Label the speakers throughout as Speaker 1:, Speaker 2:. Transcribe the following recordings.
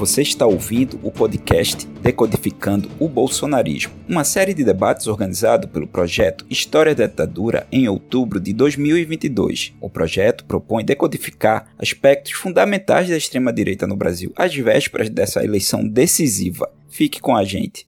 Speaker 1: Você está ouvindo o podcast Decodificando o Bolsonarismo, uma série de debates organizado pelo projeto História da Ditadura em outubro de 2022. O projeto propõe decodificar aspectos fundamentais da extrema-direita no Brasil às vésperas dessa eleição decisiva. Fique com a gente.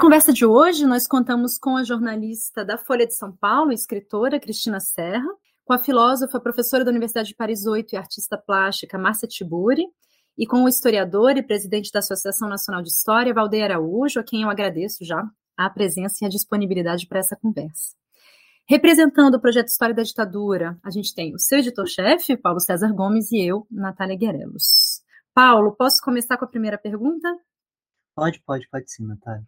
Speaker 2: Conversa de hoje, nós contamos com a jornalista da Folha de São Paulo, escritora Cristina Serra, com a filósofa, professora da Universidade de Paris 8 e artista plástica Márcia Tiburi, e com o historiador e presidente da Associação Nacional de História, Valdeir Araújo, a quem eu agradeço já a presença e a disponibilidade para essa conversa. Representando o projeto História da Ditadura, a gente tem o seu editor-chefe, Paulo César Gomes, e eu, Natália Guerelos. Paulo, posso começar com a primeira pergunta?
Speaker 3: Pode, pode, pode sim, Natália.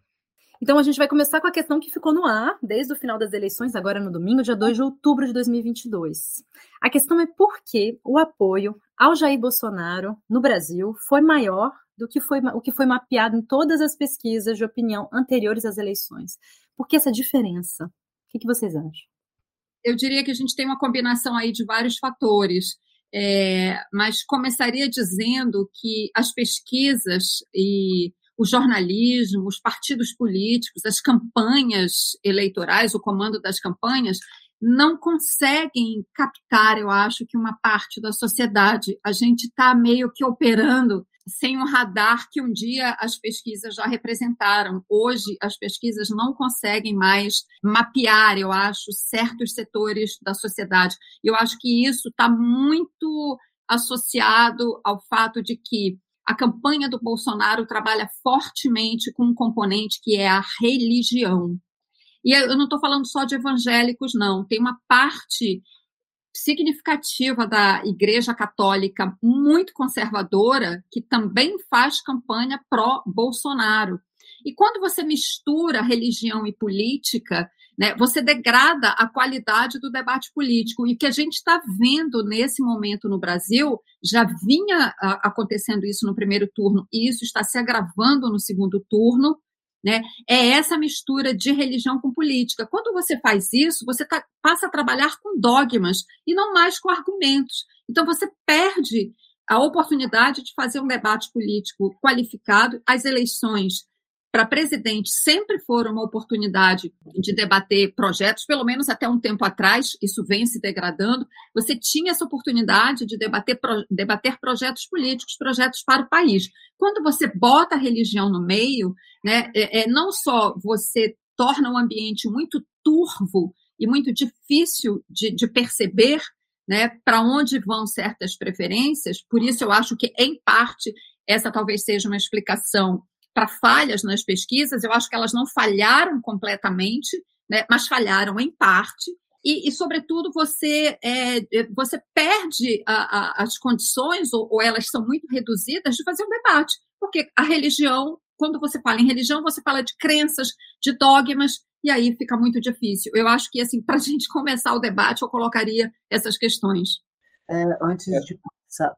Speaker 2: Então, a gente vai começar com a questão que ficou no ar desde o final das eleições, agora no domingo, dia 2 de outubro de 2022. A questão é por que o apoio ao Jair Bolsonaro no Brasil foi maior do que foi, o que foi mapeado em todas as pesquisas de opinião anteriores às eleições. Por que essa diferença? O que, vocês acham?
Speaker 4: Eu diria que a gente tem uma combinação aí de vários fatores. É, mas começaria dizendo que as pesquisas e o jornalismo, os partidos políticos, as campanhas eleitorais, o comando das campanhas, não conseguem captar, eu acho, que uma parte da sociedade. A gente está meio que operando sem um radar que um dia as pesquisas já representaram. Hoje, as pesquisas não conseguem mais mapear, eu acho, certos setores da sociedade. Eu acho que isso está muito associado ao fato de que a campanha do Bolsonaro trabalha fortemente com um componente que é a religião. E eu não estou falando só de evangélicos, não. Tem uma parte significativa da Igreja Católica muito conservadora que também faz campanha pró-Bolsonaro. E quando você mistura religião e política, né, você degrada a qualidade do debate político. E que a gente está vendo nesse momento no Brasil, já vinha a, acontecendo isso no primeiro turno, e isso está se agravando no segundo turno, né, é essa mistura de religião com política. Quando você faz isso, você tá, passa a trabalhar com dogmas e não mais com argumentos. Então, você perde a oportunidade de fazer um debate político qualificado. As eleições para presidente sempre foram uma oportunidade de debater projetos, pelo menos até um tempo atrás, isso vem se degradando. Você tinha essa oportunidade de debater, debater projetos políticos, projetos para o país. Quando você bota a religião no meio, né, é, é não só você torna o ambiente muito turvo e muito difícil de, de perceber né, para onde vão certas preferências, por isso eu acho que, em parte, essa talvez seja uma explicação para falhas nas pesquisas, eu acho que elas não falharam completamente, né, mas falharam em parte. E, e sobretudo, você, é, é, você perde a, a, as condições, ou, ou elas são muito reduzidas, de fazer um debate. Porque a religião, quando você fala em religião, você fala de crenças, de dogmas, e aí fica muito difícil. Eu acho que, assim, para a gente começar o debate, eu colocaria essas questões.
Speaker 3: É, antes é. de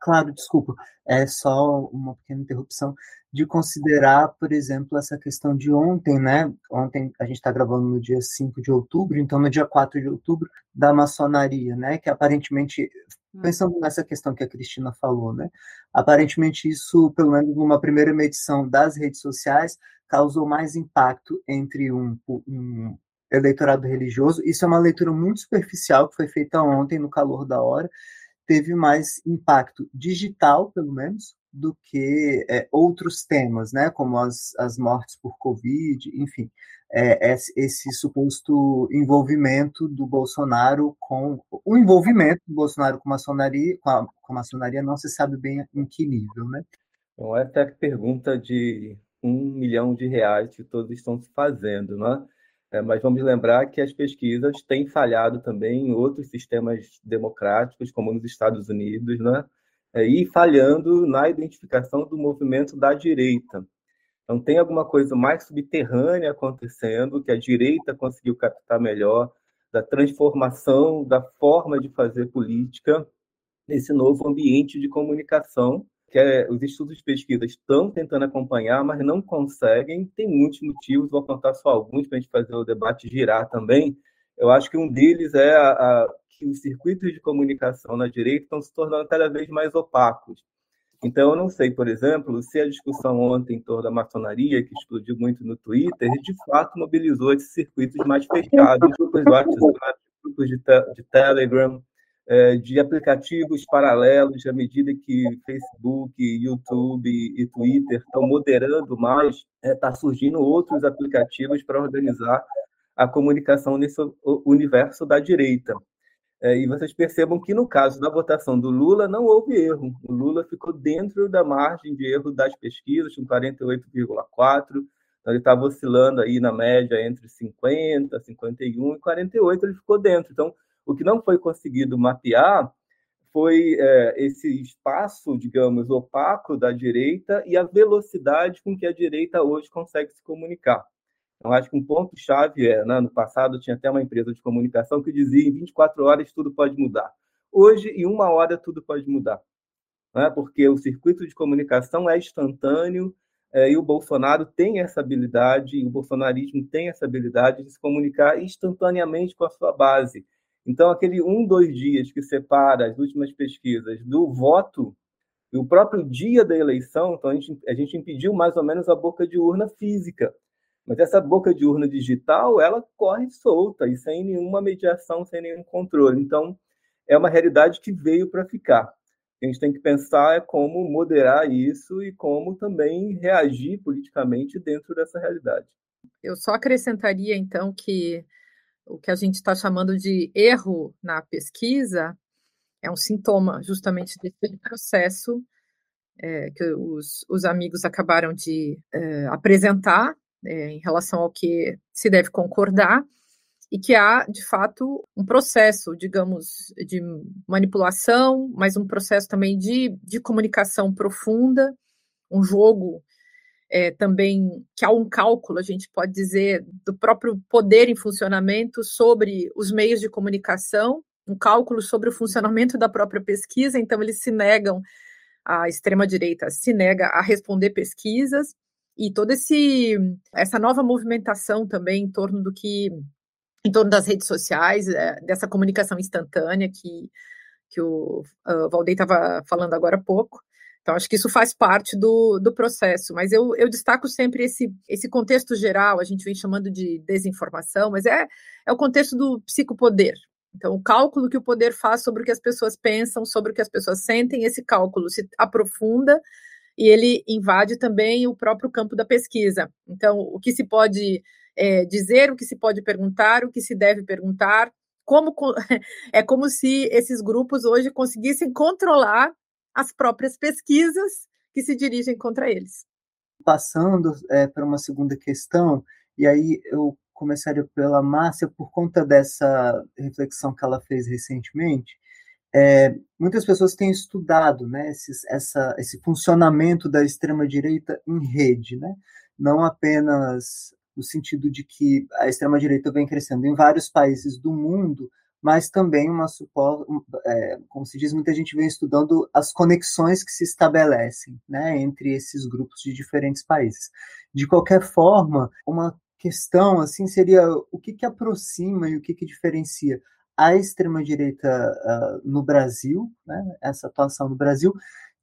Speaker 3: claro, desculpa, é só uma pequena interrupção de considerar, por exemplo, essa questão de ontem, né? Ontem a gente está gravando no dia 5 de outubro, então no dia 4 de outubro, da maçonaria, né? Que aparentemente, hum. pensando nessa questão que a Cristina falou, né? Aparentemente isso, pelo menos numa primeira medição das redes sociais, causou mais impacto entre um, um eleitorado religioso. Isso é uma leitura muito superficial que foi feita ontem, no calor da hora, teve mais impacto digital, pelo menos, do que é, outros temas, né, como as, as mortes por Covid, enfim, é, esse suposto envolvimento do Bolsonaro com o envolvimento do Bolsonaro com maçonaria, com a, com a maçonaria não se sabe bem em que nível, né?
Speaker 5: Então, essa é a pergunta de um milhão de reais que todos estão se fazendo, né? É, mas vamos lembrar que as pesquisas têm falhado também em outros sistemas democráticos, como nos Estados Unidos, né? É, e falhando na identificação do movimento da direita. Então, tem alguma coisa mais subterrânea acontecendo que a direita conseguiu captar melhor da transformação da forma de fazer política nesse novo ambiente de comunicação que é, os estudos de pesquisa estão tentando acompanhar, mas não conseguem. Tem muitos motivos, vou contar só alguns para a gente fazer o debate girar também. Eu acho que um deles é a, a, que os circuitos de comunicação na direita estão se tornando cada vez mais opacos. Então, eu não sei, por exemplo, se a discussão ontem em torno da maçonaria, que explodiu muito no Twitter, de fato mobilizou esses circuitos mais fechados, grupos de WhatsApp, grupos de, te de Telegram, de aplicativos paralelos, à medida que Facebook, YouTube e Twitter estão moderando mais, está é, surgindo outros aplicativos para organizar a comunicação nesse universo da direita. É, e vocês percebam que, no caso da votação do Lula, não houve erro. O Lula ficou dentro da margem de erro das pesquisas, com 48,4%. Então, ele estava oscilando aí na média entre 50, 51 e 48, ele ficou dentro. Então, o que não foi conseguido mapear foi é, esse espaço, digamos, opaco da direita e a velocidade com que a direita hoje consegue se comunicar. Então, acho que um ponto-chave é, né, no passado tinha até uma empresa de comunicação que dizia em 24 horas tudo pode mudar. Hoje, em uma hora, tudo pode mudar. Né? Porque o circuito de comunicação é instantâneo é, e o Bolsonaro tem essa habilidade, e o bolsonarismo tem essa habilidade de se comunicar instantaneamente com a sua base. Então, aquele um, dois dias que separa as últimas pesquisas do voto, e o próprio dia da eleição, então a gente, a gente impediu mais ou menos a boca de urna física. Mas essa boca de urna digital, ela corre solta e sem nenhuma mediação, sem nenhum controle. Então, é uma realidade que veio para ficar. A gente tem que pensar é como moderar isso e como também reagir politicamente dentro dessa realidade.
Speaker 6: Eu só acrescentaria, então, que o que a gente está chamando de erro na pesquisa é um sintoma justamente desse processo é, que os, os amigos acabaram de é, apresentar é, em relação ao que se deve concordar, e que há, de fato, um processo, digamos, de manipulação, mas um processo também de, de comunicação profunda, um jogo é, também que há um cálculo, a gente pode dizer, do próprio poder em funcionamento sobre os meios de comunicação, um cálculo sobre o funcionamento da própria pesquisa, então eles se negam, a extrema-direita se nega a responder pesquisas, e toda esse essa nova movimentação também em torno do que em torno das redes sociais, é, dessa comunicação instantânea que, que o uh, Valdeir estava falando agora há pouco. Então, acho que isso faz parte do, do processo, mas eu, eu destaco sempre esse, esse contexto geral, a gente vem chamando de desinformação, mas é, é o contexto do psicopoder. Então, o cálculo que o poder faz sobre o que as pessoas pensam, sobre o que as pessoas sentem, esse cálculo se aprofunda e ele invade também o próprio campo da pesquisa. Então, o que se pode é, dizer, o que se pode perguntar, o que se deve perguntar, como é como se esses grupos hoje conseguissem controlar as próprias pesquisas que se dirigem contra eles.
Speaker 3: Passando é, para uma segunda questão, e aí eu começaria pela Márcia por conta dessa reflexão que ela fez recentemente, é, muitas pessoas têm estudado né, esses, essa, esse funcionamento da extrema-direita em rede, né? não apenas no sentido de que a extrema-direita vem crescendo em vários países do mundo, mas também uma é, como se diz, muita gente vem estudando as conexões que se estabelecem né, entre esses grupos de diferentes países. De qualquer forma, uma questão assim seria o que, que aproxima e o que, que diferencia a extrema-direita uh, no Brasil, né, essa atuação no Brasil,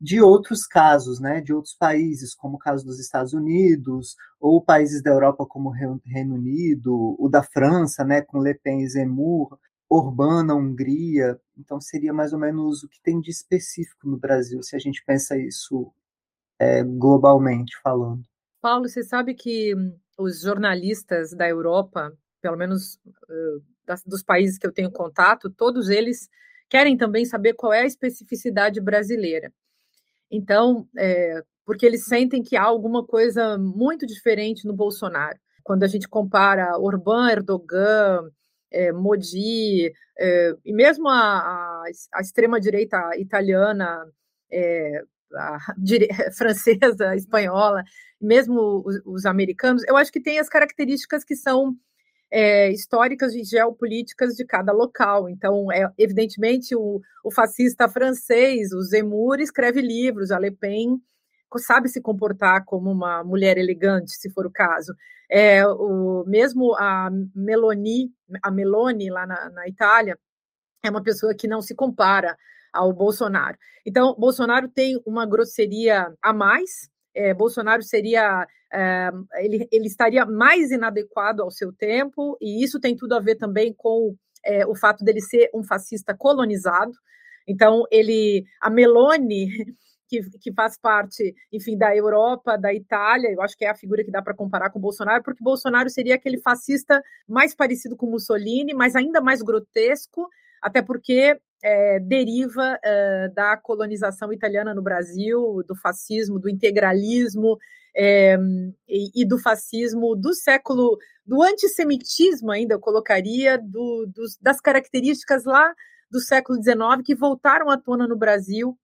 Speaker 3: de outros casos, né, de outros países, como o caso dos Estados Unidos, ou países da Europa como o Reino Unido, o da França, né, com Le Pen e Zemmour, Orbán na Hungria. Então, seria mais ou menos o que tem de específico no Brasil, se a gente pensa isso é, globalmente falando.
Speaker 6: Paulo, você sabe que os jornalistas da Europa, pelo menos uh, das, dos países que eu tenho contato, todos eles querem também saber qual é a especificidade brasileira. Então, é, porque eles sentem que há alguma coisa muito diferente no Bolsonaro. Quando a gente compara Orbán, Erdogan, é, Modi, é, e mesmo a, a, a extrema-direita italiana, é, a, francesa, espanhola, mesmo os, os, americanos, eu acho que tem as características que são é, históricas e geopolíticas de cada local. Então, é, evidentemente, o, o fascista francês, o Zemmour, escreve livros, a Le Pen sabe se comportar como uma mulher elegante, se for o caso. É, o, mesmo a Meloni, a Meloni lá na, na Itália, é uma pessoa que não se compara ao Bolsonaro. Então, Bolsonaro tem uma grosseria a mais. É, Bolsonaro seria é, ele, ele, estaria mais inadequado ao seu tempo, e isso tem tudo a ver também com é, o fato dele ser um fascista colonizado. Então, ele, a Meloni, que, que, faz parte, enfim, da Europa, da Itália, eu acho que é a figura que dá para comparar com Bolsonaro, porque Bolsonaro seria aquele fascista mais parecido com Mussolini, mas ainda mais grotesco, até porque é, deriva é, da colonização italiana no Brasil, do fascismo, do integralismo é, e, e, do fascismo do século, do antissemitismo ainda, eu colocaria, do, dos, das características lá do século XIX que voltaram à tona no Brasil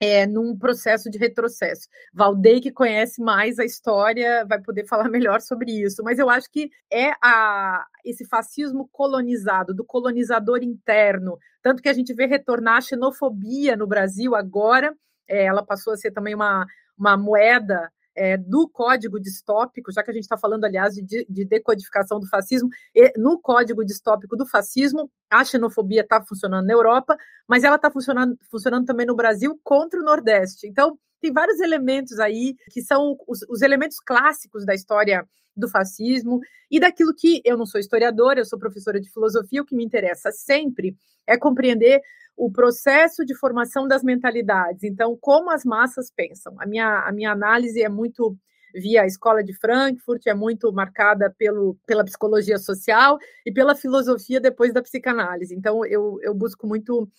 Speaker 6: é, num processo de retrocesso. Valdei, que conhece mais a história, vai poder falar melhor sobre isso, mas eu acho que é a, esse fascismo colonizado, do colonizador interno, tanto que a gente vê retornar a xenofobia no Brasil agora, é, ela passou a ser também uma, uma moeda é, do código distópico, já que a gente está falando, aliás, de, de, decodificação do fascismo, no código distópico do fascismo, a xenofobia está funcionando na Europa, mas ela está funcionando, funcionando também no Brasil contra o Nordeste. Então, tem vários elementos aí que são os, os elementos clássicos da história do fascismo e daquilo que eu não sou historiadora, eu sou professora de filosofia, o que me interessa sempre é compreender o processo de formação das mentalidades. Então, como as massas pensam. A minha, a minha análise é muito via a escola de Frankfurt, é muito marcada pelo, pela psicologia social e pela filosofia depois da psicanálise. Então, eu, eu busco muito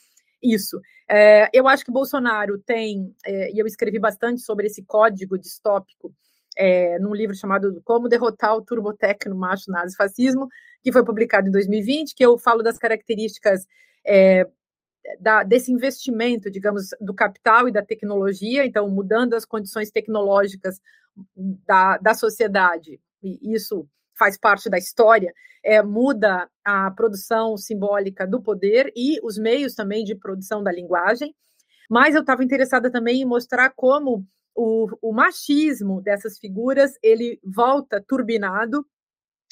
Speaker 6: isso. É, eu acho que Bolsonaro tem, é, e eu escrevi bastante sobre esse código distópico é, num livro chamado Como Derrotar o Turbotecno Macho Nazi-Fascismo, que foi publicado em 2020, que eu falo das características é, da, desse investimento, digamos, do capital e da tecnologia, então, mudando as condições tecnológicas da, da sociedade, e isso faz parte da história, é, muda a produção simbólica do poder e os meios também de produção da linguagem. Mas eu estava interessada também em mostrar como o, o machismo dessas figuras ele volta turbinado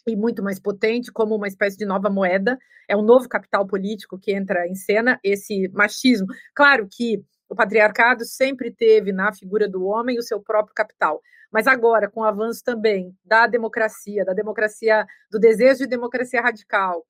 Speaker 6: e muito mais potente, como uma espécie de nova moeda. É um novo capital político que entra em cena, esse machismo. Claro que o patriarcado sempre teve na figura do homem o seu próprio capital, mas agora, com o avanço também da democracia, da democracia, do desejo de democracia radical,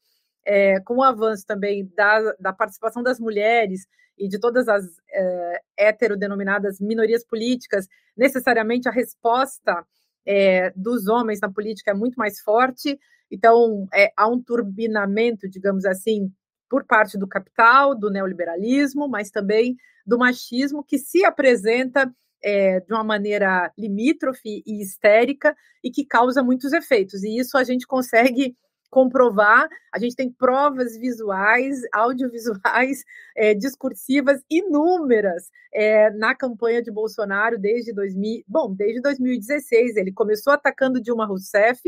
Speaker 6: é, com o avanço também da, da, participação das mulheres e de todas as é, heterodenominadas minorias políticas, necessariamente a resposta é, dos homens na política é muito mais forte, então é, há um turbinamento, digamos assim, por parte do capital, do neoliberalismo, mas também do machismo que se apresenta é, de uma maneira limítrofe e histérica e que causa muitos efeitos. E isso a gente consegue comprovar. A gente tem provas visuais, audiovisuais, é, discursivas inúmeras é, na campanha de Bolsonaro desde 2000, bom, desde 2016. Ele começou atacando Dilma Rousseff,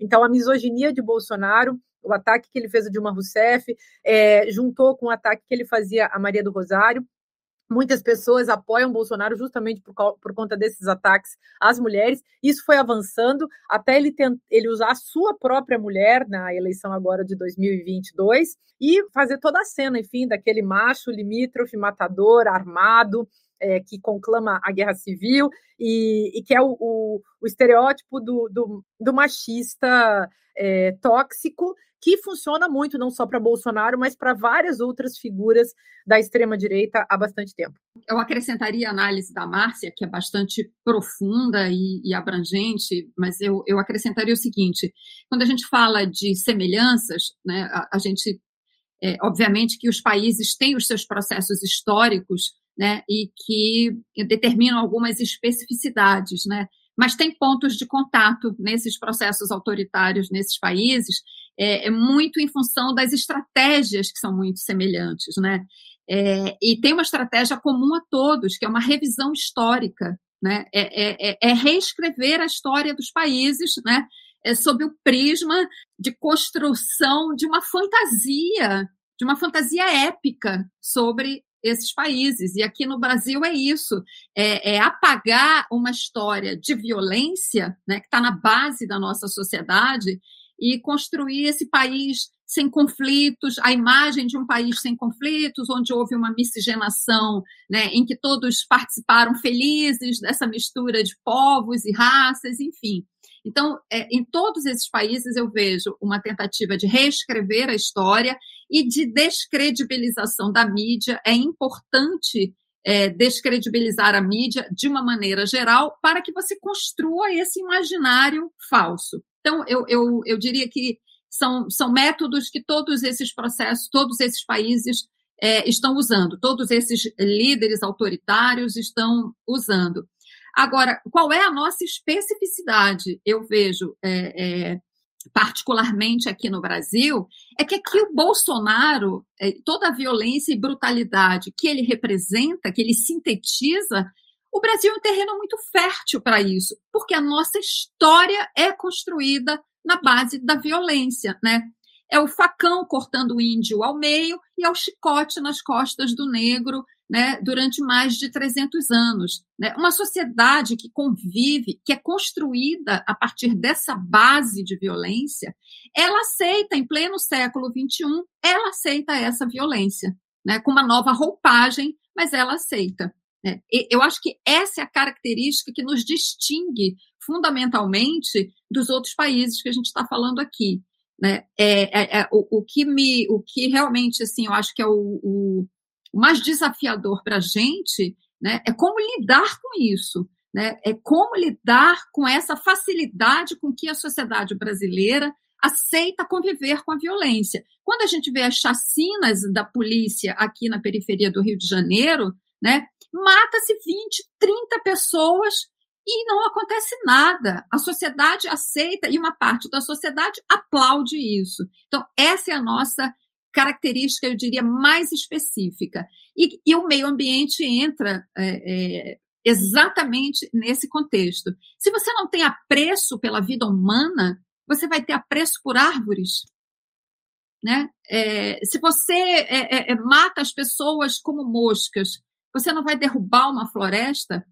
Speaker 6: então a misoginia de Bolsonaro o ataque que ele fez a Dilma Rousseff, é, juntou com o ataque que ele fazia a Maria do Rosário, Muitas pessoas apoiam Bolsonaro justamente por, por, conta desses ataques às mulheres. Isso foi avançando até ele, tent, ele usar a sua própria mulher na eleição agora de 2022 e fazer toda a cena, enfim, daquele macho limítrofe, matador, armado, é, que conclama a guerra civil e, e que é o, o, o estereótipo do, do, do machista é, tóxico que funciona muito não só para Bolsonaro, mas para várias outras figuras da extrema-direita há bastante tempo.
Speaker 4: Eu acrescentaria a análise da Márcia, que é bastante profunda e, e abrangente, mas eu, eu acrescentaria o seguinte: quando a gente fala de semelhanças, né, a, a gente, é, obviamente, que os países têm os seus processos históricos né, e que determinam algumas especificidades, né? mas tem pontos de contato nesses processos autoritários nesses países, é, é muito em função das estratégias que são muito semelhantes, né? É, e tem uma estratégia comum a todos, que é uma revisão histórica, né? É, é, é, é reescrever a história dos países, né? é sob o prisma de construção de uma fantasia, de uma fantasia épica sobre esses países. E aqui no Brasil é isso: é, é apagar uma história de violência né, que está na base da nossa sociedade e construir esse país sem conflitos, a imagem de um país sem conflitos, onde houve uma miscigenação, né, em que todos participaram felizes dessa mistura de povos e raças, enfim. Então, é, em todos esses países eu vejo uma tentativa de reescrever a história e de descredibilização da mídia. É importante é, descredibilizar a mídia de uma maneira geral para que você construa esse imaginário falso. Então, eu, eu, eu diria que são, são métodos que todos esses processos, todos esses países é, estão usando, todos esses líderes autoritários estão usando. Agora, qual é a nossa especificidade? Eu vejo, é, é, particularmente aqui no Brasil, é que aqui o Bolsonaro, é, toda a violência e brutalidade que ele representa, que ele sintetiza, o Brasil é um terreno muito fértil para isso, porque a nossa história é construída na base da violência, né? É o facão cortando o índio ao meio e é o chicote nas costas do negro né, durante mais de 300 anos. Né? Uma sociedade que convive, que é construída a partir dessa base de violência, ela aceita, em pleno século XXI, ela aceita essa violência, né, com uma nova roupagem, mas ela aceita. Né? Eu acho que essa é a característica que nos distingue fundamentalmente dos outros países que a gente está falando aqui. Né? É, é, é o, o, que me, o que realmente assim, eu acho que é o, o mais desafiador para a gente né, é como lidar com isso. Né? É como lidar com essa facilidade com que a sociedade brasileira aceita conviver com a violência. Quando a gente vê as chacinas da polícia aqui na periferia do Rio de Janeiro, né, mata-se 20, 30 pessoas e não acontece nada. A sociedade aceita e uma parte da sociedade aplaude isso. Então, essa é a nossa característica, eu diria, mais específica. E, e o meio ambiente entra é, é, exatamente nesse contexto. Se você não tem apreço pela vida humana, você vai ter apreço por árvores. Né? É, se você é, é, é, mata as pessoas como moscas, você não vai derrubar uma floresta.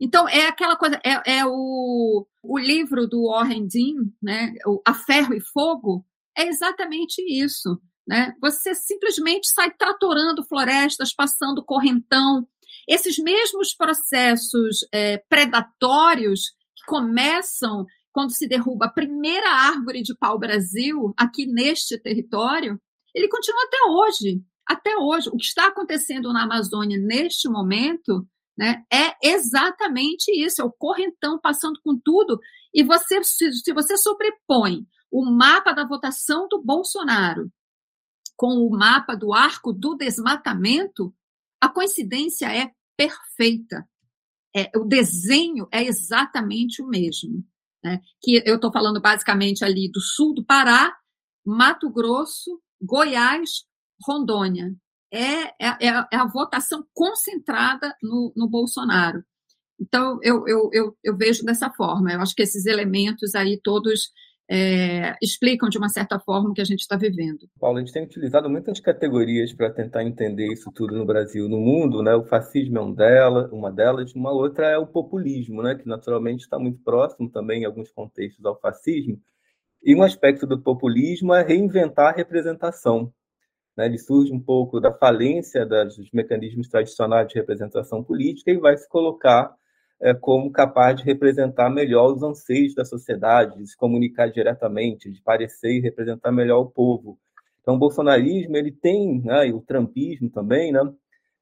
Speaker 4: Então, é aquela coisa, é, é o, o livro do Warren Dean, né? A Ferro e Fogo, é exatamente isso. Né? Você simplesmente sai tratorando florestas, passando correntão. Esses mesmos processos é, predatórios que começam quando se derruba a primeira árvore de pau-brasil aqui neste território, ele continua até hoje. Até hoje. O que está acontecendo na Amazônia neste momento né, é exatamente isso: é o correntão passando com tudo. E você, se, você sobrepõe o mapa da votação do Bolsonaro com o mapa do arco do desmatamento, a coincidência é perfeita. É, o desenho é exatamente o mesmo. Né? Que eu estou falando basicamente ali do sul do Pará, Mato Grosso, Goiás, Rondônia. É, é, é, é a votação concentrada no, no Bolsonaro. Então, eu, eu, eu, eu, vejo dessa forma. Eu acho que esses elementos aí todos é, explicam de uma certa forma o que a gente está vivendo.
Speaker 5: Paulo, a gente tem utilizado muitas categorias para tentar entender isso tudo no Brasil, no mundo, né? O fascismo é um dela, uma delas, uma outra é o populismo, né? Que naturalmente está muito próximo também em alguns contextos ao fascismo. E um aspecto do populismo é reinventar a representação. Né? Ele surge um pouco da falência dos mecanismos tradicionais de representação política e vai se colocar é, como capaz de representar melhor os anseios da sociedade, de se comunicar diretamente, de parecer e representar melhor o povo. Então, o bolsonarismo ele tem, né, e o trumpismo também, né?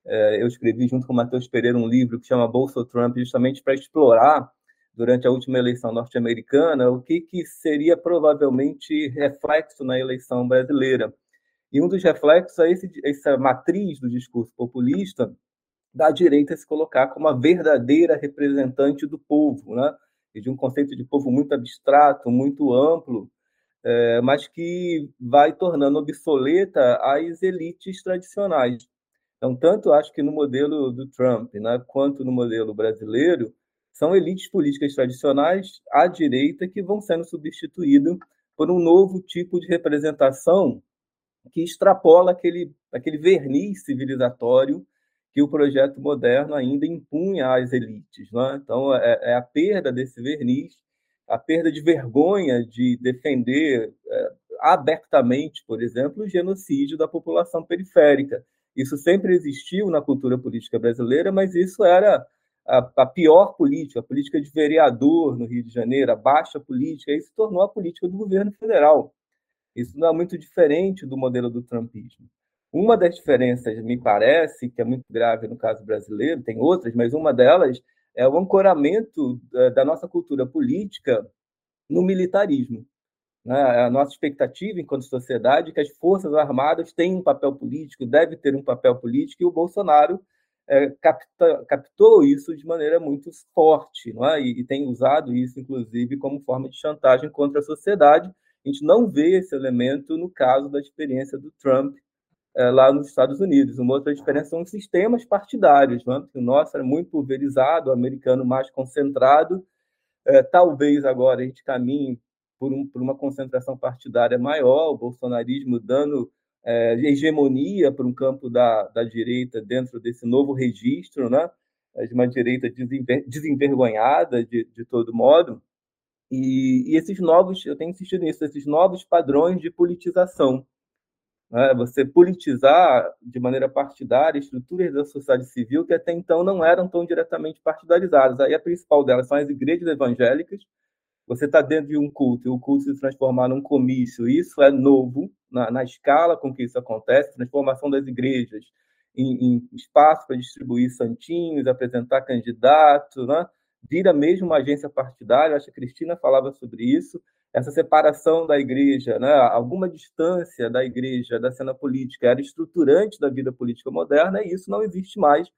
Speaker 5: É, eu escrevi junto com o Matheus Pereira um livro que chama Bolso Trump, justamente para explorar durante a última eleição norte-americana o que, que seria provavelmente reflexo na eleição brasileira. E um dos reflexos é esse, essa matriz do discurso populista da direita se colocar como a verdadeira representante do povo, né? E de um conceito de povo muito abstrato, muito amplo, é, mas que vai tornando obsoleta as elites tradicionais. Então, tanto acho que no modelo do Trump, né, quanto no modelo brasileiro, são elites políticas tradicionais à direita que vão sendo substituídas por um novo tipo de representação que extrapola aquele, aquele verniz civilizatório que o projeto moderno ainda impunha às elites. Né? Então, é, é, a perda desse verniz, a perda de vergonha de defender é, abertamente, por exemplo, o genocídio da população periférica. Isso sempre existiu na cultura política brasileira, mas isso era a, a, pior política, a política de vereador no Rio de Janeiro, a baixa política, isso tornou a política do governo federal. Isso não é muito diferente do modelo do trumpismo. Uma das diferenças, me parece, que é muito grave no caso brasileiro, tem outras, mas uma delas é o ancoramento da nossa cultura política no militarismo. Né? A nossa expectativa enquanto sociedade é que as Forças Armadas têm um papel político, deve ter um papel político, e o Bolsonaro é, capta, captou isso de maneira muito forte é? e tem usado isso, inclusive, como forma de chantagem contra a sociedade. A gente não vê esse elemento no caso da experiência do Trump é, lá nos Estados Unidos. Uma outra diferença são os sistemas partidários, né? o nosso era muito pulverizado, o americano mais concentrado. É, talvez agora a gente caminhe por, um, por, uma concentração partidária maior, o bolsonarismo dando é, hegemonia para um campo da, da direita dentro desse novo registro, né? É, de uma direita desenver, desenvergonhada de, de todo modo. E, e, esses novos, eu tenho insistido nisso, esses novos padrões de politização né? você politizar de maneira partidária estruturas da sociedade civil que até então não eram tão diretamente partidarizadas. Aí a principal delas são as igrejas evangélicas. Você está dentro de um culto e o culto se transformar num comício, isso é novo na, na escala com que isso acontece, transformação das igrejas em, em espaço para distribuir santinhos, apresentar candidato, né? Vira mesmo uma agência partidária. Acho que a Cristina falava sobre isso essa separação da igreja, né, alguma distância da igreja da cena política era estruturante da vida política moderna, e isso não existe mais,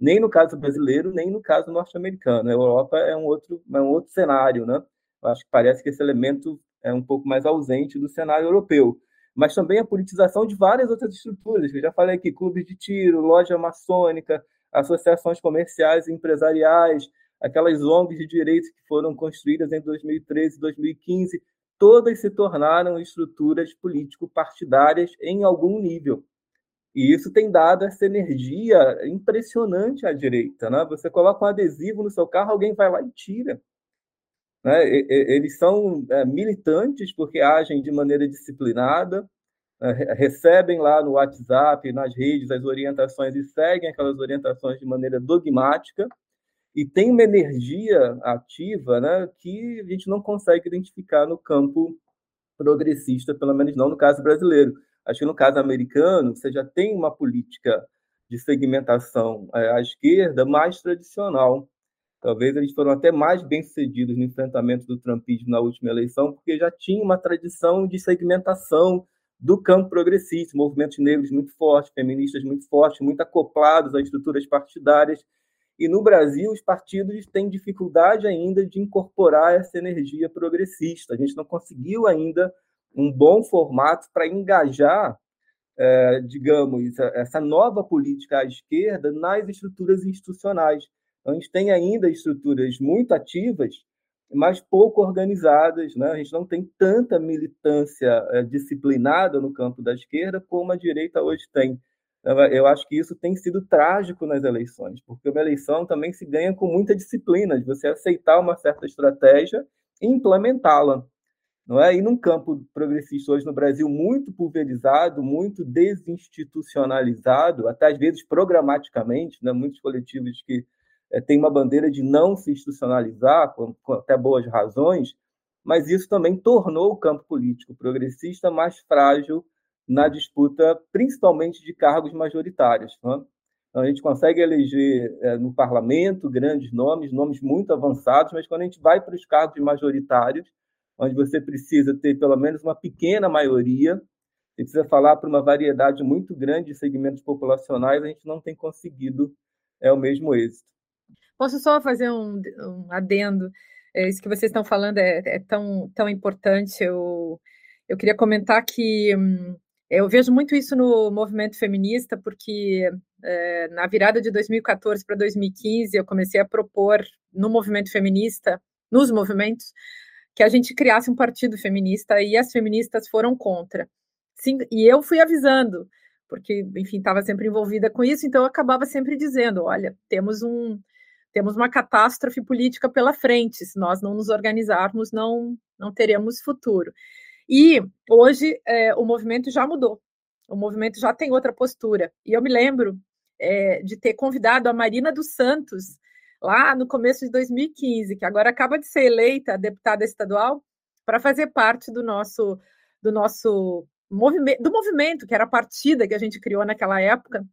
Speaker 5: nem no caso brasileiro, nem no caso norte-americano. A Europa é um outro, é um outro cenário, né? Acho que parece que esse elemento é um pouco mais ausente do cenário europeu. Mas também a politização de várias outras estruturas, que eu já falei aqui, clubes de tiro, loja maçônica, associações comerciais e empresariais, aquelas ONGs de direitos que foram construídas em 2013 e 2015, todas se tornaram estruturas político-partidárias em algum nível. E isso tem dado essa energia impressionante à direita. Né? Você coloca um adesivo no seu carro, alguém vai lá e tira. Né? Eles são é, militantes porque agem de maneira disciplinada, é, recebem lá no WhatsApp, nas redes, as orientações e seguem aquelas orientações de maneira dogmática e tem uma energia ativa né, que a gente não consegue identificar no campo progressista, pelo menos não no caso brasileiro. Acho que no caso americano, você já tem uma política de segmentação é, à esquerda mais tradicional. Talvez eles foram até mais bem-sucedidos no enfrentamento do trumpismo na última eleição, porque já tinha uma tradição de segmentação do campo progressista, movimentos negros muito fortes, feministas muito fortes, muito acoplados a estruturas partidárias e no Brasil, os partidos têm dificuldade ainda de incorporar essa energia progressista. A gente não conseguiu ainda um bom formato para engajar, é, digamos, essa nova política à esquerda nas estruturas institucionais. Então, a gente tem ainda estruturas muito ativas, mas pouco organizadas. Né? A gente não tem tanta militância é, disciplinada no campo da esquerda como a direita hoje tem. Eu acho que isso tem sido trágico nas eleições, porque uma eleição também se ganha com muita disciplina, de você aceitar uma certa estratégia e implementá-la. Não é? E num campo progressista hoje no Brasil muito pulverizado, muito desinstitucionalizado, até às vezes programaticamente, né? muitos coletivos que é, têm uma bandeira de não se institucionalizar, com, com até boas razões, mas isso também tornou o campo político progressista mais frágil na disputa, principalmente de cargos majoritários. Né? Então, a gente consegue eleger é, no parlamento grandes nomes, nomes muito avançados, mas quando a gente vai para os cargos majoritários, onde você precisa ter pelo menos uma pequena maioria, você precisa falar para uma variedade muito grande de segmentos populacionais, a gente não tem conseguido é, o mesmo êxito.
Speaker 6: Posso só fazer um, um adendo? É, isso que vocês estão falando é, é, tão, tão importante. Eu, eu queria comentar que hum, Eu vejo muito isso no movimento feminista, porque é, na virada de 2014 para 2015 eu comecei a propor no movimento feminista, nos movimentos, que a gente criasse um partido feminista e as feministas foram contra. Sim, e eu fui avisando, porque, enfim, estava sempre envolvida com isso, então eu acabava sempre dizendo: olha, temos um. Temos uma catástrofe política pela frente. Se nós não nos organizarmos, não, não teremos futuro. E hoje é, o movimento já mudou. O movimento já tem outra postura. E eu me lembro é, de ter convidado a Marina dos Santos lá no começo de 2015, que agora acaba de ser eleita deputada estadual, para fazer parte do nosso do nosso movimento, do movimento que era a partida que a gente criou naquela época,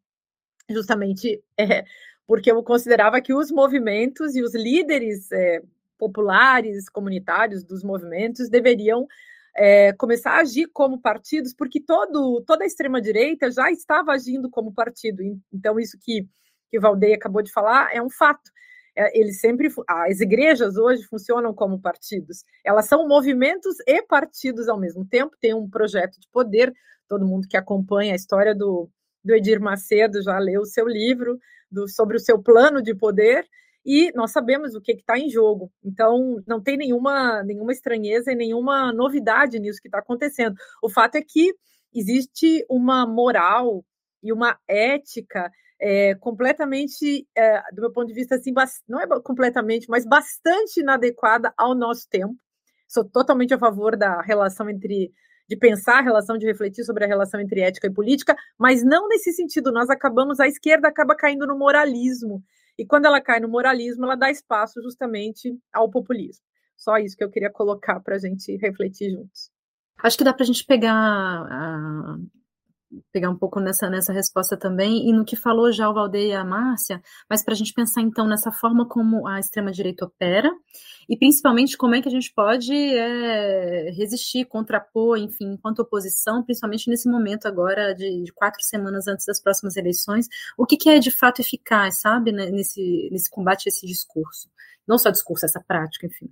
Speaker 6: justamente é, porque eu considerava que os movimentos e os líderes é, populares, comunitários dos movimentos deveriam é, começar a agir como partidos, porque todo, toda a extrema-direita já estava agindo como partido. Então, isso que, que Valdeia acabou de falar é um fato. É, eles sempre, as igrejas hoje funcionam como partidos. Elas são movimentos e partidos ao mesmo tempo. Tem um projeto de poder. Todo mundo que acompanha a história do, do Edir Macedo já leu o seu livro do, sobre o seu plano de poder e nós sabemos o que está em jogo. Então, não tem nenhuma, nenhuma estranheza e nenhuma novidade nisso que está acontecendo. O fato é que existe uma moral e uma ética é, completamente, é, do meu ponto de vista, assim, não é completamente, mas bastante inadequada ao nosso tempo. Sou totalmente a favor da relação entre de pensar a relação, de refletir sobre a relação entre ética e política, mas não nesse sentido. Nós acabamos, a esquerda acaba caindo no moralismo e quando ela cai no moralismo, ela dá espaço justamente ao populismo. Só isso que eu queria colocar para a gente refletir juntos.
Speaker 2: Acho que dá para a gente pegar pegar um pouco nessa, nessa resposta também, e no que falou já o Valdeir e a Márcia, mas para a gente pensar então nessa forma como a extrema-direita opera, e principalmente como é que a gente pode é, resistir, contrapor, enfim, enquanto oposição, principalmente nesse momento agora de, de, quatro semanas antes das próximas eleições, o que, que é de fato eficaz, sabe, né, nesse, nesse combate a esse discurso. Não só discurso, essa prática, enfim.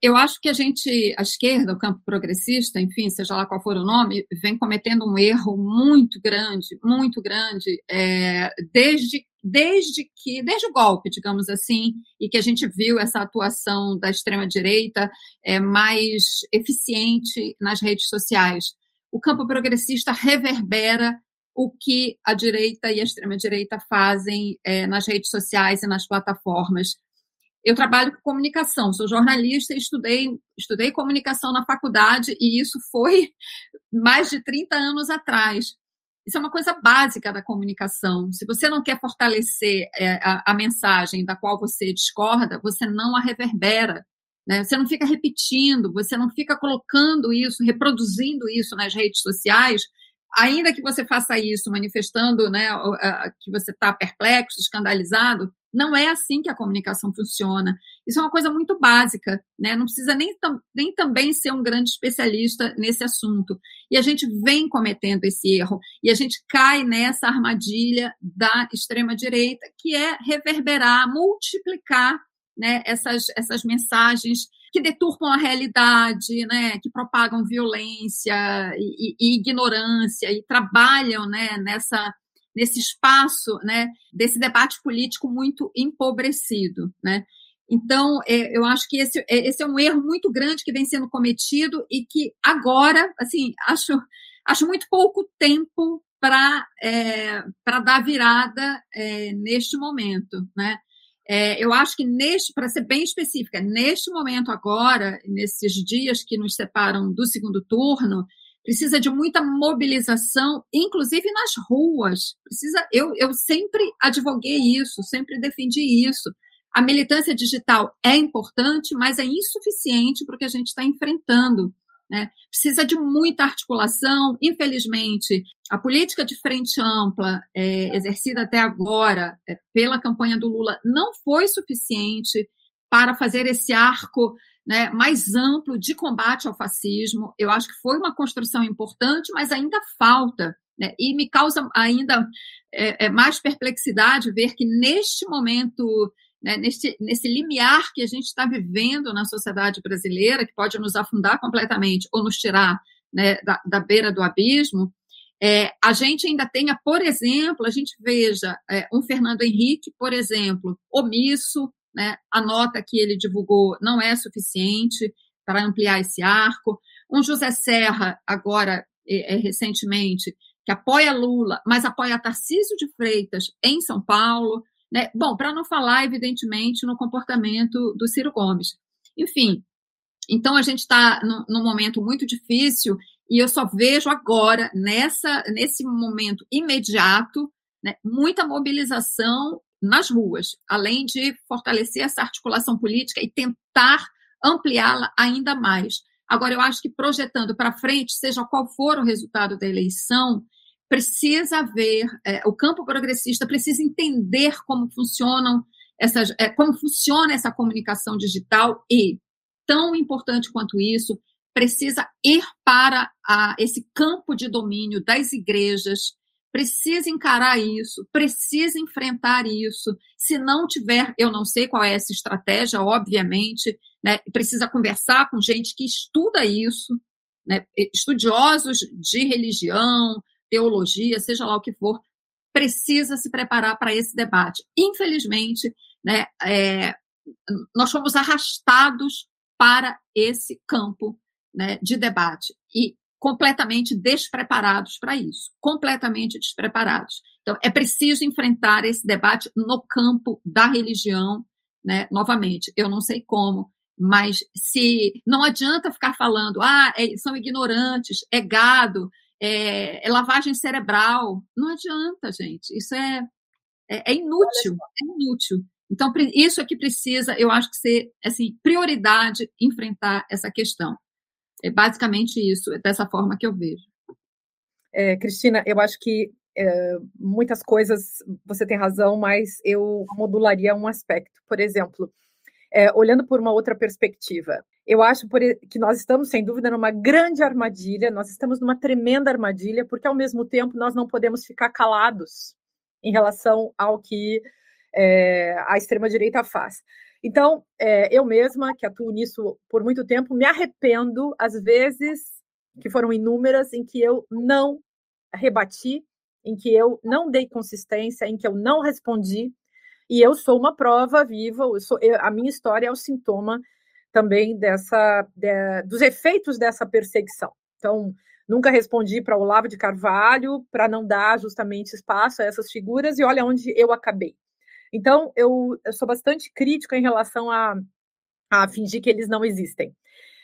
Speaker 4: Eu acho que a gente, a esquerda, o campo progressista, enfim, seja lá qual for o nome, vem cometendo um erro muito grande, muito grande, é, desde, desde que, desde o golpe, digamos assim, e que a gente viu essa atuação da extrema-direita é, mais eficiente nas redes sociais. O campo progressista reverbera o que a direita e a extrema-direita fazem é, nas redes sociais e nas plataformas eu trabalho com comunicação, sou jornalista e estudei, estudei comunicação na faculdade, e isso foi mais de 30 anos atrás. Isso é uma coisa básica da comunicação. Se você não quer fortalecer é, a, a, mensagem da qual você discorda, você não a reverbera. Né? Você não fica repetindo, você não fica colocando isso, reproduzindo isso nas redes sociais, ainda que você faça isso manifestando né, que você está perplexo, escandalizado, não é assim que a comunicação funciona. Isso é uma coisa muito básica, né? Não precisa nem, nem também ser um grande especialista nesse assunto. E a gente vem cometendo esse erro. E a gente cai nessa armadilha da extrema-direita, que é reverberar, multiplicar né, essas, essas mensagens que deturpam a realidade, né, que propagam violência e, e, e ignorância e trabalham né, nessa nesse espaço né, desse debate político muito empobrecido. Né? Então, é, eu acho que esse, é, esse é um erro muito grande que vem sendo cometido e que agora, assim, acho, acho muito pouco tempo para é, dar virada é, neste momento, né? É, eu acho que neste, para ser bem específica, neste momento agora, nesses dias que nos separam do segundo turno, precisa de muita mobilização, inclusive nas ruas. Precisa, eu, eu sempre advoguei isso, sempre defendi isso. A militância digital é importante, mas é insuficiente para o que a gente está enfrentando. Né? Precisa de muita articulação. Infelizmente, a política de frente ampla é, exercida até agora é, pela campanha do Lula não foi suficiente para fazer esse arco né, mais amplo de combate ao fascismo. Eu acho que foi uma construção importante, mas ainda falta. Né, e me causa ainda é, é, mais perplexidade ver que neste momento, né, neste, nesse limiar que a gente está vivendo na sociedade brasileira, que pode nos afundar completamente ou nos tirar né, da, da beira do abismo, é, a gente ainda tenha, por exemplo, a gente veja é, um Fernando Henrique, por exemplo, omisso, né, a nota que ele divulgou não é suficiente para ampliar esse arco. Um José Serra, agora, é, é, recentemente, que apoia Lula, mas apoia Tarcísio de Freitas em São Paulo. Né? Bom, para não falar, evidentemente, no comportamento do Ciro Gomes. Enfim, então a gente está num momento muito difícil e eu só vejo agora, nessa, nesse momento imediato, né, muita mobilização nas ruas, além de fortalecer essa articulação política e tentar ampliá-la ainda mais. Agora, eu acho que projetando para frente, seja qual for o resultado da eleição, precisa haver, é, o campo progressista precisa entender como funcionam essas, é, como funciona essa comunicação digital e, tão importante quanto isso, precisa ir para a, esse campo de domínio das igrejas, precisa encarar isso, precisa enfrentar isso. Se não tiver, eu não sei qual é essa estratégia, obviamente, né, precisa conversar com gente que estuda isso, né, estudiosos de religião, teologia, seja lá o que for, precisa se preparar para esse debate. Infelizmente, né, é, nós fomos arrastados para esse campo né, de debate e completamente despreparados para isso, completamente despreparados. Então, é preciso enfrentar esse debate no campo da religião, né, novamente. Eu não sei como, mas se não adianta ficar falando, ah, é, são ignorantes, é gado, é, é, lavagem cerebral. Não adianta, gente. Isso é, é, é inútil. É inútil. Então, isso é que precisa, eu acho que ser assim, prioridade enfrentar essa questão. É basicamente isso, é dessa forma que eu vejo.
Speaker 6: É, Cristina, eu acho que é, muitas coisas você tem razão, mas eu modularia um aspecto. Por exemplo, é, olhando por uma outra perspectiva, eu acho que nós estamos, sem dúvida, numa grande armadilha, nós estamos numa tremenda armadilha, porque ao mesmo tempo nós não podemos ficar calados em relação ao que é, a extrema-direita faz. Então, é, eu mesma, que atuo nisso por muito tempo, me arrependo, às vezes, que foram inúmeras, em que eu não rebati, em que eu não dei consistência, em que eu não respondi, e eu sou uma prova viva, sou, eu, a minha história é o sintoma também dessa, de, dos efeitos dessa perseguição. Então, nunca respondi para Olavo de Carvalho, para não dar justamente espaço a essas figuras, e olha onde eu acabei. Então, eu, eu sou bastante crítica em relação a, a fingir que eles não existem.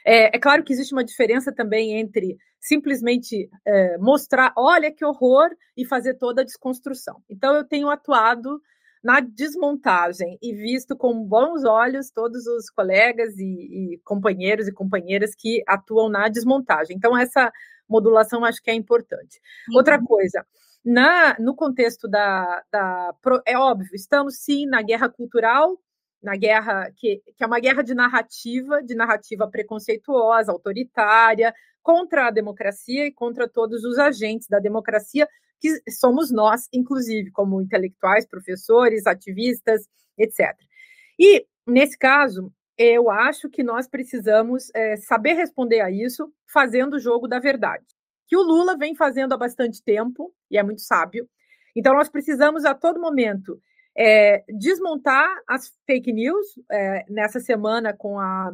Speaker 6: É, é, claro que existe uma diferença também entre simplesmente é, mostrar, olha que horror, e fazer toda a desconstrução. Então, eu tenho atuado na desmontagem e visto com bons olhos todos os colegas e, e companheiros e companheiras que atuam na desmontagem. Então, essa modulação acho que é importante. Uhum. Outra coisa, na, no contexto da, da. É óbvio, estamos sim na guerra cultural, na guerra que, que é uma guerra de narrativa, de narrativa preconceituosa, autoritária, contra a democracia e contra todos os agentes da democracia, que somos nós, inclusive, como intelectuais, professores, ativistas, etc. E, nesse caso, eu acho que nós precisamos é, saber responder a isso fazendo o jogo da verdade que o Lula vem fazendo há bastante tempo, e é muito sábio. Então, nós precisamos a todo momento é, desmontar as fake news, é, nessa semana com a,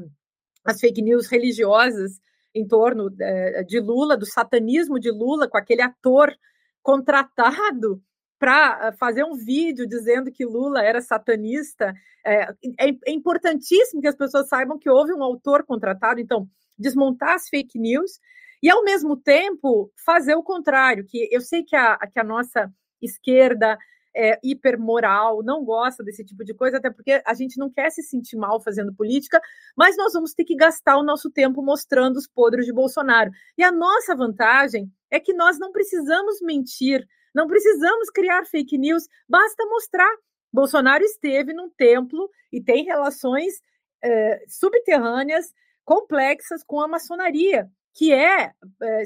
Speaker 6: as fake news religiosas em torno é, de Lula, do satanismo de Lula, com aquele ator contratado para fazer um vídeo dizendo que Lula era satanista. É, é, é, importantíssimo que as pessoas saibam que houve um autor contratado. Então, desmontar as fake news e, ao mesmo tempo, fazer o contrário, que eu sei que a, que a nossa esquerda é, hipermoral, não gosta desse tipo de coisa, até porque a gente não quer se sentir mal fazendo política, mas nós vamos ter que gastar o nosso tempo mostrando os podres de Bolsonaro. E a nossa vantagem é que nós não precisamos mentir, não precisamos criar fake news, basta mostrar. Bolsonaro esteve num templo e tem relações é, subterrâneas complexas com a maçonaria que é, é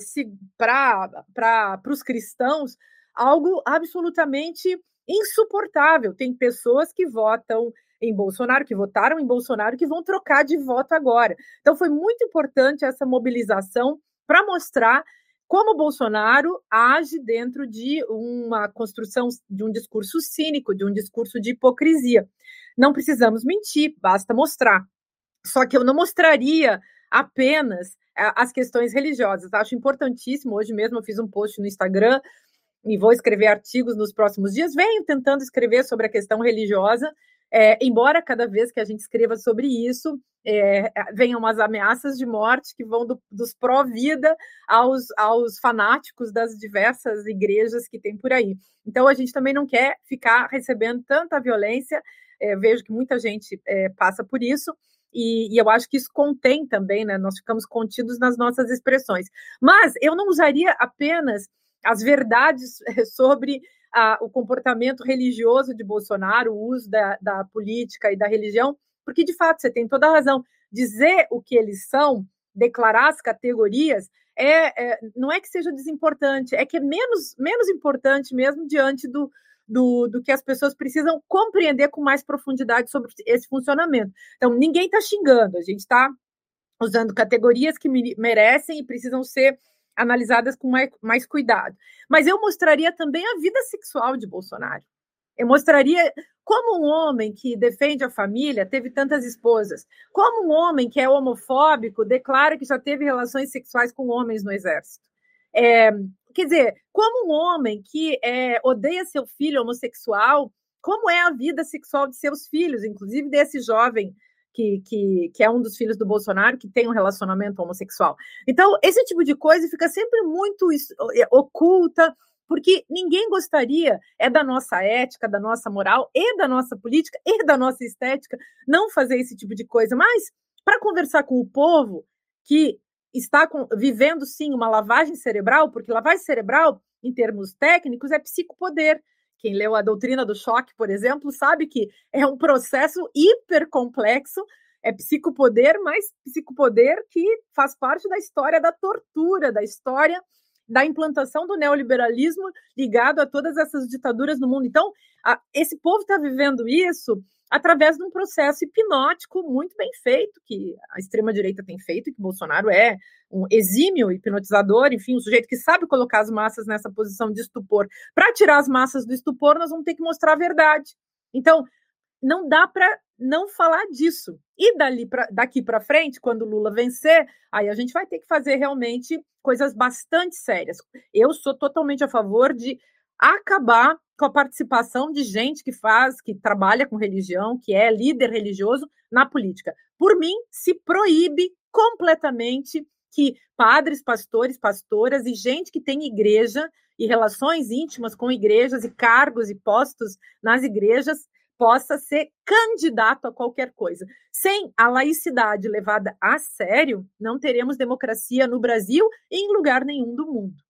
Speaker 6: para os cristãos algo absolutamente insuportável. Tem pessoas que votam em Bolsonaro, que votaram em Bolsonaro, que vão trocar de voto agora. Então, foi muito importante essa mobilização para mostrar como Bolsonaro age dentro de uma construção de um discurso cínico, de um discurso de hipocrisia. Não precisamos mentir, basta mostrar. Só que eu não mostraria apenas eh, as questões religiosas. Acho importantíssimo. Hoje mesmo eu fiz um post no Instagram e vou escrever artigos nos próximos dias. Venho tentando escrever sobre a questão religiosa, é, embora cada vez que a gente escreva sobre isso, é, venham umas ameaças de morte que vão do, dos pró-vida aos, aos fanáticos das diversas igrejas que tem por aí. Então, a gente também não quer ficar recebendo tanta violência. É, vejo que muita gente é, passa por isso. E, e, eu acho que isso contém também, né? Nós ficamos contidos nas nossas expressões. Mas eu não usaria apenas as verdades sobre a, o comportamento religioso de Bolsonaro, o uso da, da política e da religião, porque de fato você tem toda a razão. Dizer o que eles são, declarar as categorias, é, é, não é que seja desimportante, é que é menos, menos importante mesmo diante do, do, do que as pessoas precisam compreender com mais profundidade sobre esse funcionamento. Então, ninguém está xingando, a gente está usando categorias que merecem e precisam ser analisadas com mais, mais cuidado. Mas eu mostraria também a vida sexual de Bolsonaro. Eu mostraria como um homem que defende a família teve tantas esposas, como um homem que é homofóbico declara que já teve relações sexuais com homens no exército. É, quer dizer, como um homem que é, odeia seu filho homossexual, como é a vida sexual de seus filhos, inclusive desse jovem que, que, que é um dos filhos do Bolsonaro, que tem um relacionamento homossexual. Então, esse tipo de coisa fica sempre muito é, oculta, porque ninguém gostaria, é da nossa ética, da nossa moral, e da nossa política, e da nossa estética, não fazer esse tipo de coisa. Mas, para conversar com o povo que está com, vivendo, sim, uma lavagem cerebral, porque lavagem cerebral, em termos técnicos, é psicopoder. Quem leu a doutrina do choque, por exemplo, sabe que é um processo hiper complexo, é psicopoder, mas psicopoder que faz parte da história da tortura, da história da implantação do neoliberalismo ligado a todas essas ditaduras no mundo. Então, a, esse povo está vivendo isso através de um processo hipnótico muito bem feito, que a extrema-direita tem feito, que Bolsonaro é um exímio hipnotizador, enfim, um sujeito que sabe colocar as massas nessa posição de estupor. Para tirar as massas do estupor, nós vamos ter que mostrar a verdade. Então, não dá para não falar disso. E dali pra, daqui para frente, quando Lula vencer, aí a gente vai ter que fazer realmente coisas bastante sérias. Eu sou totalmente a favor de acabar com a participação de gente que faz, que trabalha com religião, que é líder religioso na política. Por mim, se proíbe completamente que padres, pastores, pastoras e gente que tem igreja e relações íntimas com igrejas e cargos e postos nas igrejas possa ser candidato a qualquer coisa. Sem a laicidade levada a sério, não teremos democracia no Brasil e em lugar nenhum do mundo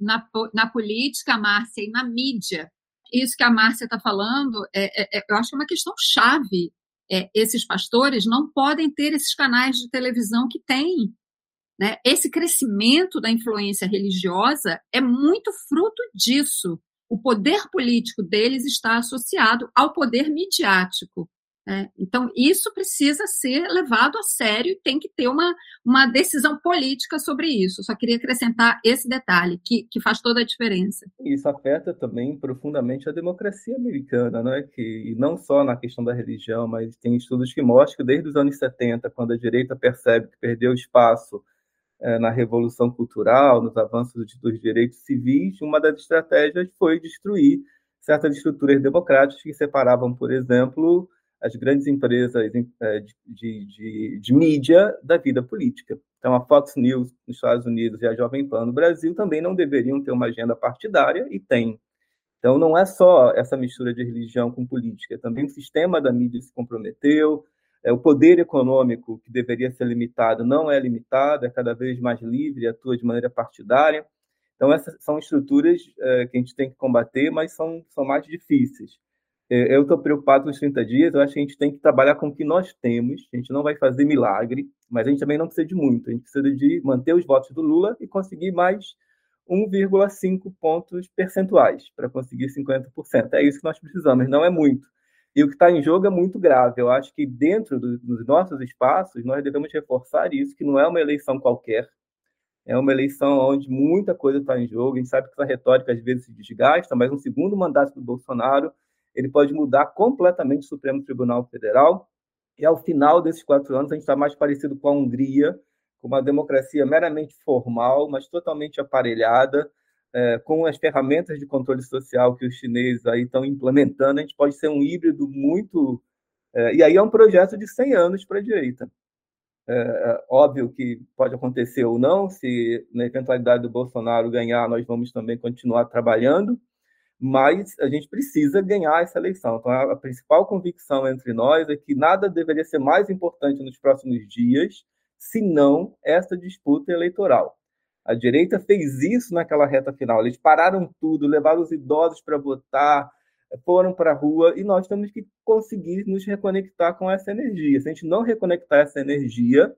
Speaker 4: na, na política, Márcia, e na mídia. Isso que a Márcia está falando, é, é, é, eu acho que é uma questão chave. É, esses pastores não podem ter esses canais de televisão que têm. Né? Esse crescimento da influência religiosa é muito fruto disso. O poder político deles está associado ao poder midiático. É, então, isso precisa ser levado a sério e tem que ter uma, uma decisão política sobre isso. Só queria acrescentar esse detalhe, que, que faz toda a diferença.
Speaker 5: Isso afeta também profundamente a democracia americana, não é? Que, não só na questão da religião, mas tem estudos que mostram que desde os anos 70, quando a direita percebe que perdeu espaço é, na revolução cultural, nos avanços dos direitos civis, uma das estratégias foi destruir certas estruturas democráticas que separavam, por exemplo, as grandes empresas é, de, de, de, mídia da vida política. Então, a Fox News nos Estados Unidos e a Jovem Pan no Brasil também não deveriam ter uma agenda partidária e tem. Então, não é só essa mistura de religião com política, também o sistema da mídia se comprometeu, é, o poder econômico, que deveria ser limitado, não é limitado, é cada vez mais livre, atua de maneira partidária. Então, essas são estruturas é, que a gente tem que combater, mas são, são mais difíceis. É, eu estou preocupado com os 30 dias, eu acho que a gente tem que trabalhar com o que nós temos, a gente não vai fazer milagre, mas a gente também não precisa de muito, a gente precisa de manter os votos do Lula e conseguir mais 1,5 pontos percentuais para conseguir 50%. É isso que nós precisamos, não é muito. E o que está em jogo é muito grave. Eu acho que dentro do, dos nossos espaços nós devemos reforçar isso, que não é uma eleição qualquer, É uma eleição onde muita coisa está em jogo. A gente sabe que essa retórica às vezes se desgasta, mas um segundo mandato do Bolsonaro ele pode mudar completamente o Supremo Tribunal Federal. E ao final desses quatro anos, a gente está mais parecido com a Hungria, com uma democracia meramente formal, mas totalmente aparelhada, é, com as ferramentas de controle social que os chineses aí estão implementando. A gente pode ser um híbrido muito. É, e aí é um projeto de 100 anos para a direita. É, é, óbvio que pode acontecer ou não, se na eventualidade do Bolsonaro ganhar, nós vamos também continuar trabalhando, mas a gente precisa ganhar essa eleição. Então, a, principal convicção entre nós é que nada deveria ser mais importante nos próximos dias, senão essa disputa eleitoral. A direita fez isso naquela reta final. Eles pararam tudo, levaram os idosos para votar, foram para a rua e nós temos que conseguir nos reconectar com essa energia. Se a gente não reconectar essa energia,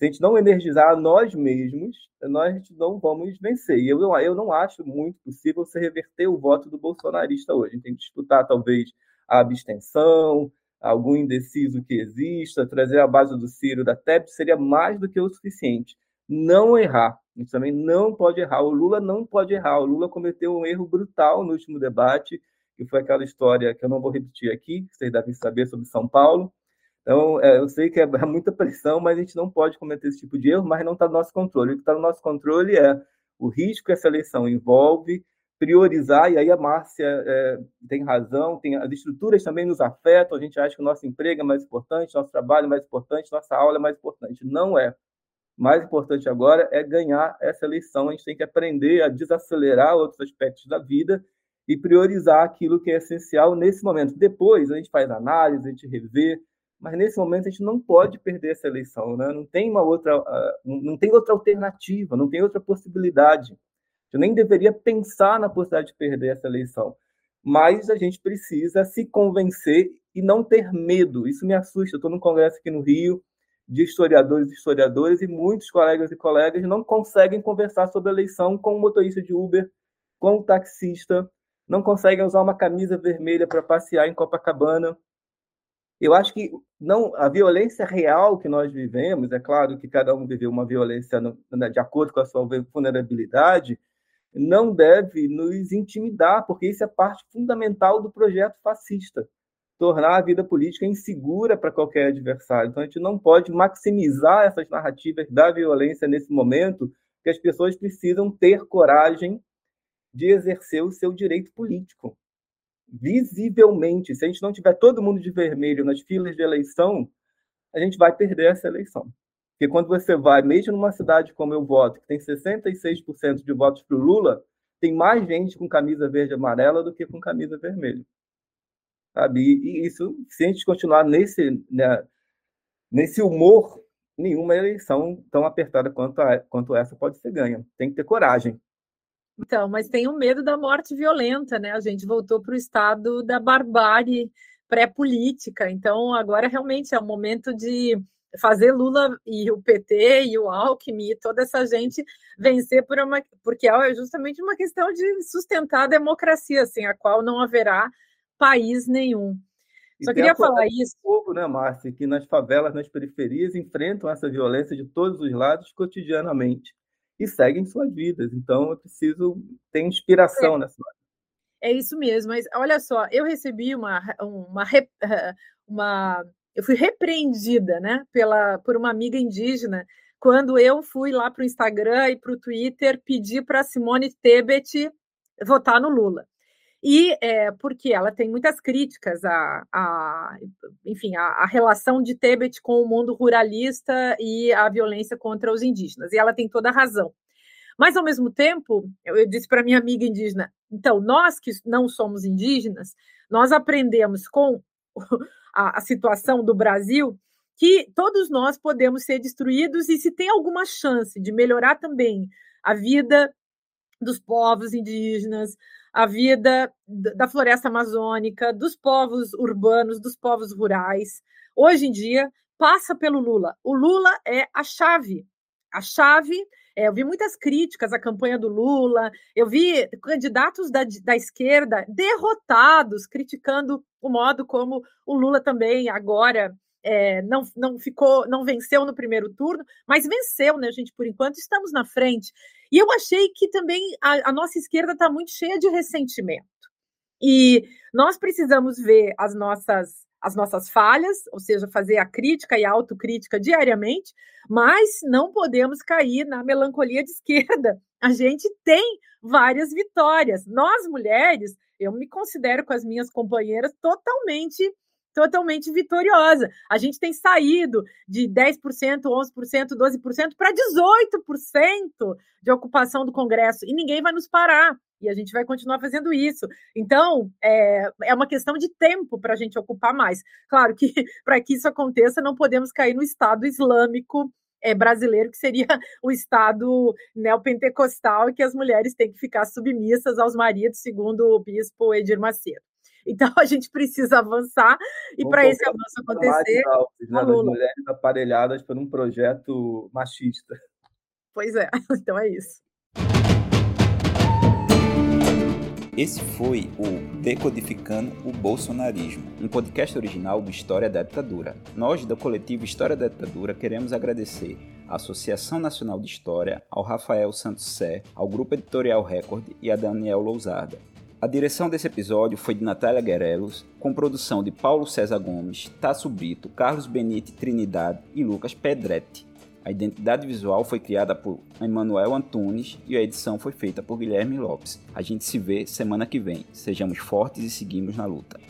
Speaker 5: se a gente não energizar nós mesmos, nós não vamos vencer. E eu eu não acho muito possível você reverter o voto do bolsonarista hoje. A gente tem que disputar, talvez, a abstenção, algum indeciso que exista, trazer a base do Ciro, da TEP, seria mais do que o suficiente. Não errar. A gente também não pode errar. O Lula não pode errar. O Lula cometeu um erro brutal no último debate que foi aquela história que eu não vou repetir aqui, que vocês devem saber sobre São Paulo. Então, é, eu sei que é, é muita pressão, mas a gente não pode cometer esse tipo de erro, mas não está no nosso controle. O que está no nosso controle é o risco que essa eleição envolve, priorizar, e aí a Márcia é, tem razão, tem, as estruturas também nos afetam, a gente acha que o nosso emprego é mais importante, nosso trabalho é mais importante, nossa aula é mais importante. Não é. Mais importante agora é ganhar essa eleição, a gente tem que aprender a desacelerar outros aspectos da vida e priorizar aquilo que é essencial nesse momento. Depois a gente faz análise, a gente revê, mas nesse momento a gente não pode perder essa eleição, né? Não tem uma outra, uh, não tem outra alternativa, não tem outra possibilidade. Eu nem deveria pensar na possibilidade de perder essa eleição, mas a gente precisa se convencer e não ter medo. Isso me assusta. Estou num congresso aqui no Rio de historiadores e historiadores e muitos colegas e colegas não conseguem conversar sobre a eleição com o motorista de Uber, com o taxista, não conseguem usar uma camisa vermelha para passear em Copacabana. Eu acho que não a violência real que nós vivemos, é claro que cada um viveu uma violência no, né, de acordo com a sua vulnerabilidade, não deve nos intimidar, porque isso é parte fundamental do projeto fascista tornar a vida política insegura para qualquer adversário. Então, a gente não pode maximizar essas narrativas da violência nesse momento, que as pessoas precisam ter coragem de exercer o seu direito político. Visivelmente, se a gente não tiver todo mundo de vermelho nas filas de eleição, a gente vai perder essa eleição. Porque quando você vai, mesmo numa cidade como eu voto, que tem 66% de votos para o Lula, tem mais gente com camisa verde e amarela do que com camisa vermelha. Sabe? E isso, se a gente continuar nesse, né, nesse humor, nenhuma eleição tão apertada quanto, a, quanto essa pode ser ganha. Tem que ter coragem.
Speaker 6: Então, mas tem o medo da morte violenta, né? A gente voltou para o estado da barbárie pré-política. Então, agora realmente é o momento de fazer Lula e o PT e o Alckmin e toda essa gente vencer por uma, porque é justamente uma questão de sustentar a democracia, sem a qual não haverá país nenhum. Só queria falar isso.
Speaker 5: Povo, né, Márcia, que nas favelas, nas periferias, enfrentam essa violência de todos os lados cotidianamente e seguem suas vidas. Então, eu preciso ter inspiração é. nessa hora.
Speaker 6: É isso mesmo, mas olha só, eu recebi uma, uma, uma eu fui repreendida, né, pela, por uma amiga indígena quando eu fui lá para o Instagram e para o Twitter pedir para Simone Tebet votar no Lula. E é, porque ela tem muitas críticas a enfim, a, relação de Tebet com o mundo ruralista e a violência contra os indígenas. E ela tem toda a razão. Mas, ao mesmo tempo, eu, eu disse para minha amiga indígena, então, nós que não somos indígenas, nós aprendemos com a, a situação do Brasil que todos nós podemos ser destruídos e se tem alguma chance de melhorar também a vida dos povos indígenas, a vida da floresta amazônica, dos povos urbanos, dos povos rurais. Hoje em dia, passa pelo Lula. O Lula é a chave. A chave. É, eu vi muitas críticas à campanha do Lula, eu vi candidatos da, da esquerda derrotados, criticando o modo como o Lula também agora é, não, não ficou, não venceu no primeiro turno, mas venceu, né, gente? Por enquanto estamos na frente. E eu achei que também a, a nossa esquerda está muito cheia de ressentimento. E nós precisamos ver as nossas as nossas falhas, ou seja, fazer a crítica e a autocrítica diariamente, mas não podemos cair na melancolia de esquerda. A gente tem várias vitórias. Nós, mulheres, eu me considero com as minhas companheiras totalmente totalmente vitoriosa. A gente tem saído de 10%, 11%, 12% para 18% de ocupação do Congresso e ninguém vai nos parar. E a gente vai continuar fazendo isso. Então, é, é uma questão de tempo para a gente ocupar mais. Claro que, para que isso aconteça, não podemos cair no Estado Islâmico é, brasileiro, que seria o Estado neopentecostal, e que as mulheres têm que ficar submissas aos maridos, segundo o bispo Edir Macedo. Então a gente precisa avançar e para esse avanço acontecer,
Speaker 5: altos, né, das mulheres aparelhadas por um projeto machista.
Speaker 6: Pois é, então é isso.
Speaker 1: Esse foi o Decodificando o Bolsonarismo, um podcast original do História da Ditadura. Nós, do coletivo História da Ditadura, queremos agradecer à Associação Nacional de História, ao Rafael Santos Sé, ao Grupo Editorial Record e a Daniel Lousada. A direção desse episódio foi de Natália Guerelos, com produção de Paulo César Gomes, Tasso Brito, Carlos Benite Trinidade e Lucas Pedretti. A identidade visual foi criada por Emanuel Antunes e a edição foi feita por Guilherme Lopes. A gente se vê semana que vem. Sejamos fortes e seguimos na luta.